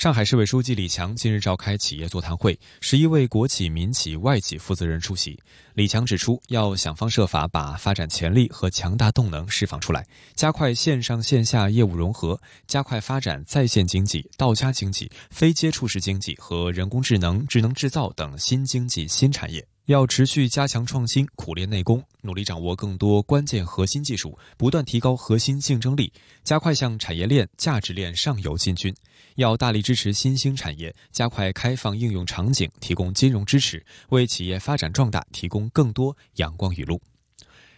上海市委书记李强近日召开企业座谈会，十一位国企、民企、外企负责人出席。李强指出，要想方设法把发展潜力和强大动能释放出来，加快线上线下业务融合，加快发展在线经济、道家经济、非接触式经济和人工智能、智能制造等新经济新产业。要持续加强创新，苦练内功，努力掌握更多关键核心技术，不断提高核心竞争力，加快向产业链、价值链上游进军。要大力支持新兴产业，加快开放应用场景，提供金融支持，为企业发展壮大提供更多阳光雨露。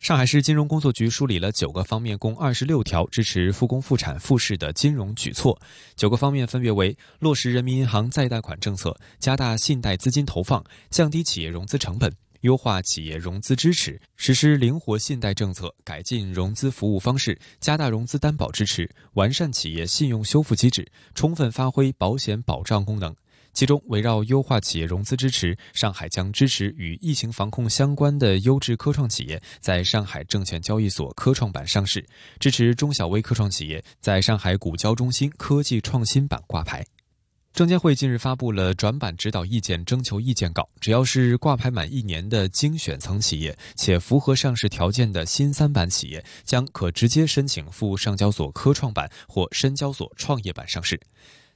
上海市金融工作局梳理了九个方面，共二十六条支持复工复产复市的金融举措。九个方面分别为：落实人民银行再贷款政策，加大信贷资金投放，降低企业融资成本，优化企业融资支持，实施灵活信贷政策，改进融资服务方式，加大融资担保支持，完善企业信用修复机制，充分发挥保险保障功能。其中，围绕优化企业融资支持，上海将支持与疫情防控相关的优质科创企业在上海证券交易所科创板上市，支持中小微科创企业在上海股交中心科技创新板挂牌。证监会近日发布了转板指导意见征求意见稿，只要是挂牌满一年的精选层企业，且符合上市条件的新三板企业，将可直接申请赴上交所科创板或深交所创业板上市。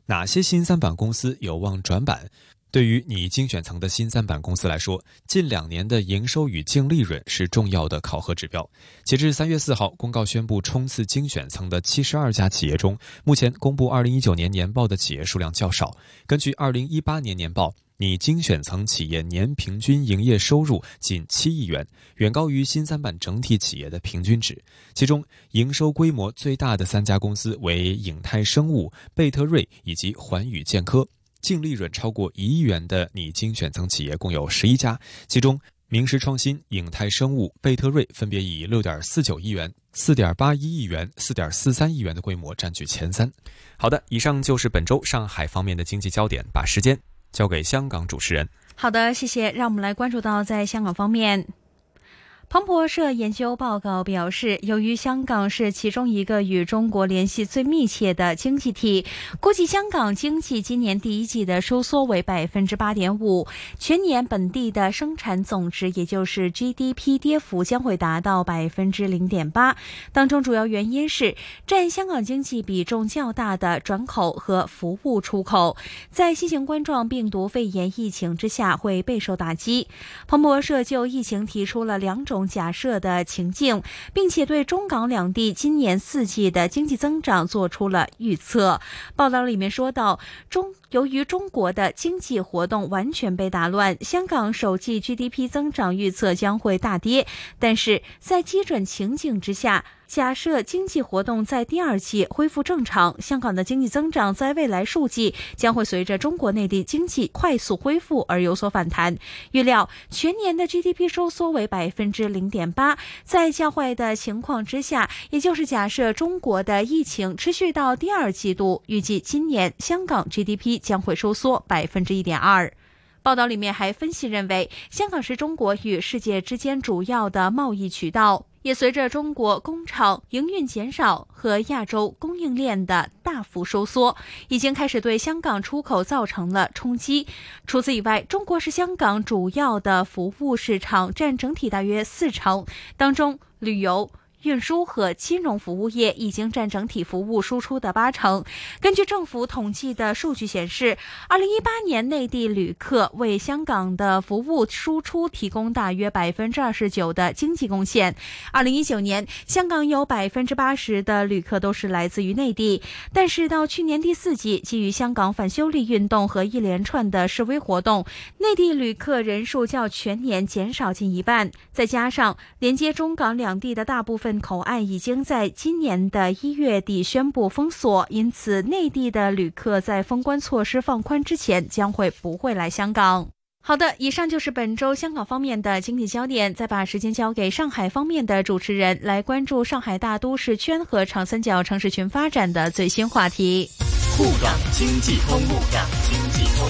哪些新三板公司有望转板？对于拟精选层的新三板公司来说，近两年的营收与净利润是重要的考核指标。截至三月四号，公告宣布冲刺精选层的七十二家企业中，目前公布二零一九年年报的企业数量较少。根据二零一八年年报。你精选层企业年平均营业收入近七亿元，远高于新三板整体企业的平均值。其中，营收规模最大的三家公司为影泰生物、贝特瑞以及环宇健科，净利润超过一亿元的你精选层企业共有十一家。其中，明石创新、影泰生物、贝特瑞分别以六点四九亿元、四点八一亿元、四点四三亿元的规模占据前三。好的，以上就是本周上海方面的经济焦点。把时间。交给香港主持人。好的，谢谢。让我们来关注到在香港方面。彭博社研究报告表示，由于香港是其中一个与中国联系最密切的经济体，估计香港经济今年第一季的收缩为百分之八点五，全年本地的生产总值，也就是 GDP 跌幅将会达到百分之零点八。当中主要原因是占香港经济比重较大的转口和服务出口，在新型冠状病毒肺炎疫情之下会备受打击。彭博社就疫情提出了两种。假设的情境，并且对中港两地今年四季的经济增长做出了预测。报道里面说到，中由于中国的经济活动完全被打乱，香港首季 GDP 增长预测将会大跌。但是在基准情景之下。假设经济活动在第二季恢复正常，香港的经济增长在未来数季将会随着中国内地经济快速恢复而有所反弹。预料全年的 GDP 收缩为百分之零点八。在较坏的情况之下，也就是假设中国的疫情持续到第二季度，预计今年香港 GDP 将会收缩百分之一点二。报道里面还分析认为，香港是中国与世界之间主要的贸易渠道。也随着中国工厂营运减少和亚洲供应链的大幅收缩，已经开始对香港出口造成了冲击。除此以外，中国是香港主要的服务市场，占整体大约四成，当中旅游。运输和金融服务业已经占整体服务输出的八成。根据政府统计的数据显示，二零一八年内地旅客为香港的服务输出提供大约百分之二十九的经济贡献。二零一九年，香港有百分之八十的旅客都是来自于内地，但是到去年第四季，基于香港反修例运动和一连串的示威活动，内地旅客人数较全年减少近一半。再加上连接中港两地的大部分口岸已经在今年的一月底宣布封锁，因此内地的旅客在封关措施放宽之前将会不会来香港。好的，以上就是本周香港方面的经济焦点。再把时间交给上海方面的主持人，来关注上海大都市圈和长三角城市群发展的最新话题。沪港经济通，沪港经济通。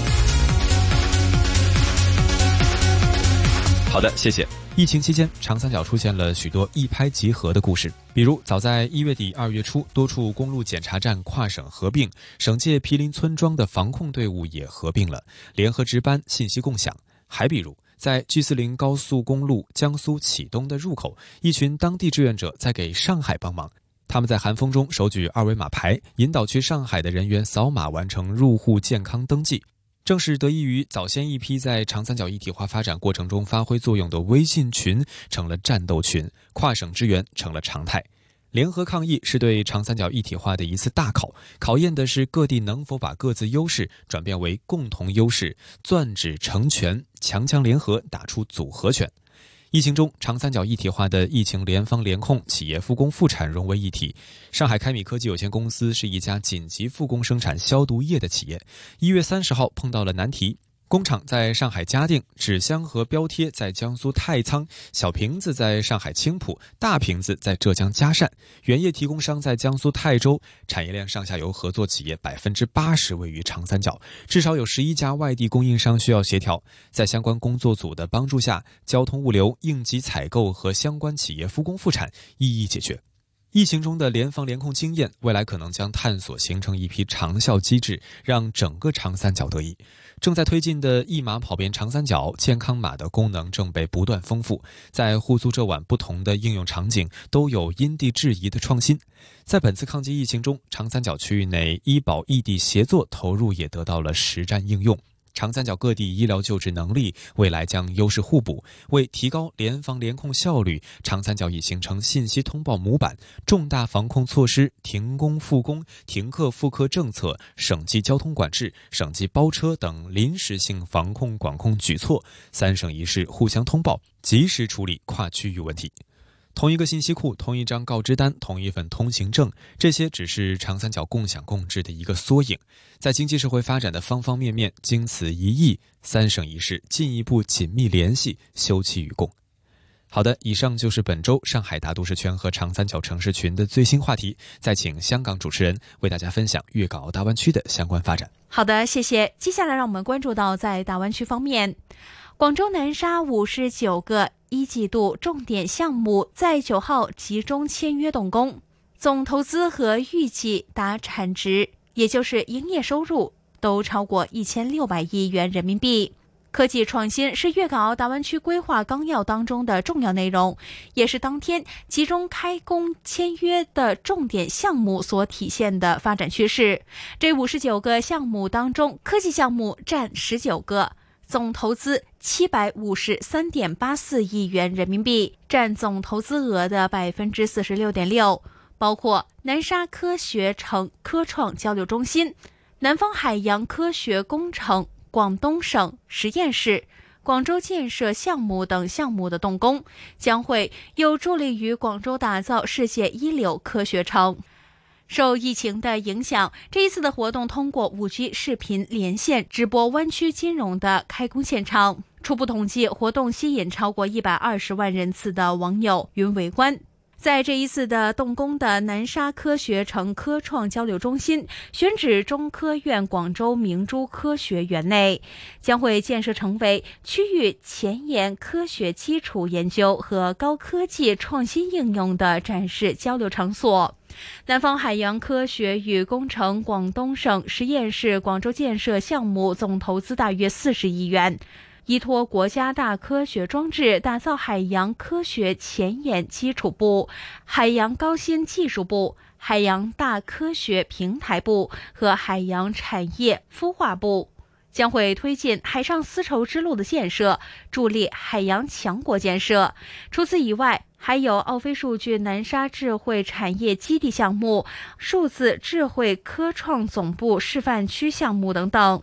好的，谢谢。疫情期间，长三角出现了许多一拍即合的故事，比如早在一月底、二月初，多处公路检查站跨省合并，省界毗邻村庄的防控队伍也合并了，联合值班，信息共享。还比如，在 G 四零高速公路江苏启东的入口，一群当地志愿者在给上海帮忙，他们在寒风中手举二维码牌，引导去上海的人员扫码完成入户健康登记。正是得益于早先一批在长三角一体化发展过程中发挥作用的微信群成了战斗群，跨省支援成了常态。联合抗疫是对长三角一体化的一次大考，考验的是各地能否把各自优势转变为共同优势，攥指成拳，强强联合打出组合拳。疫情中，长三角一体化的疫情联防联控、企业复工复产融为一体。上海开米科技有限公司是一家紧急复工生产消毒液的企业，一月三十号碰到了难题。工厂在上海嘉定，纸箱和标贴在江苏太仓，小瓶子在上海青浦，大瓶子在浙江嘉善，原液提供商在江苏泰州，产业链上下游合作企业百分之八十位于长三角，至少有十一家外地供应商需要协调。在相关工作组的帮助下，交通物流、应急采购和相关企业复工复产一一解决。疫情中的联防联控经验，未来可能将探索形成一批长效机制，让整个长三角得益。正在推进的一码跑遍长三角健康码的功能正被不断丰富，在沪苏浙皖不同的应用场景都有因地制宜的创新。在本次抗击疫情中，长三角区域内医保异地协作投入也得到了实战应用。长三角各地医疗救治能力未来将优势互补，为提高联防联控效率，长三角已形成信息通报模板。重大防控措施、停工复工、停课复课政策、省级交通管制、省级包车等临时性防控管控举措，三省一市互相通报，及时处理跨区域问题。同一个信息库、同一张告知单、同一份通行证，这些只是长三角共享共治的一个缩影。在经济社会发展的方方面面，经此一役，三省一市进一步紧密联系，休戚与共。好的，以上就是本周上海大都市圈和长三角城市群的最新话题。再请香港主持人为大家分享粤港澳大湾区的相关发展。好的，谢谢。接下来让我们关注到在大湾区方面，广州南沙五十九个。一季度重点项目在九号集中签约动工，总投资和预计达产值，也就是营业收入，都超过一千六百亿元人民币。科技创新是粤港澳大湾区规划纲要当中的重要内容，也是当天集中开工签约的重点项目所体现的发展趋势。这五十九个项目当中，科技项目占十九个。总投资七百五十三点八四亿元人民币，占总投资额的百分之四十六点六，包括南沙科学城科创交流中心、南方海洋科学工程广东省实验室、广州建设项目等项目的动工，将会有助力于广州打造世界一流科学城。受疫情的影响，这一次的活动通过五 G 视频连线直播湾区金融的开工现场。初步统计，活动吸引超过一百二十万人次的网友云围观。在这一次的动工的南沙科学城科创交流中心，选址中科院广州明珠科学园内，将会建设成为区域前沿科学基础研究和高科技创新应用的展示交流场所。南方海洋科学与工程广东省实验室广州建设项目总投资大约四十亿元，依托国家大科学装置，打造海洋科学前沿基础部、海洋高新技术部、海洋大科学平台部和海洋产业孵化部。将会推进海上丝绸之路的建设，助力海洋强国建设。除此以外，还有奥飞数据南沙智慧产业基地项目、数字智慧科创总部示范区项目等等。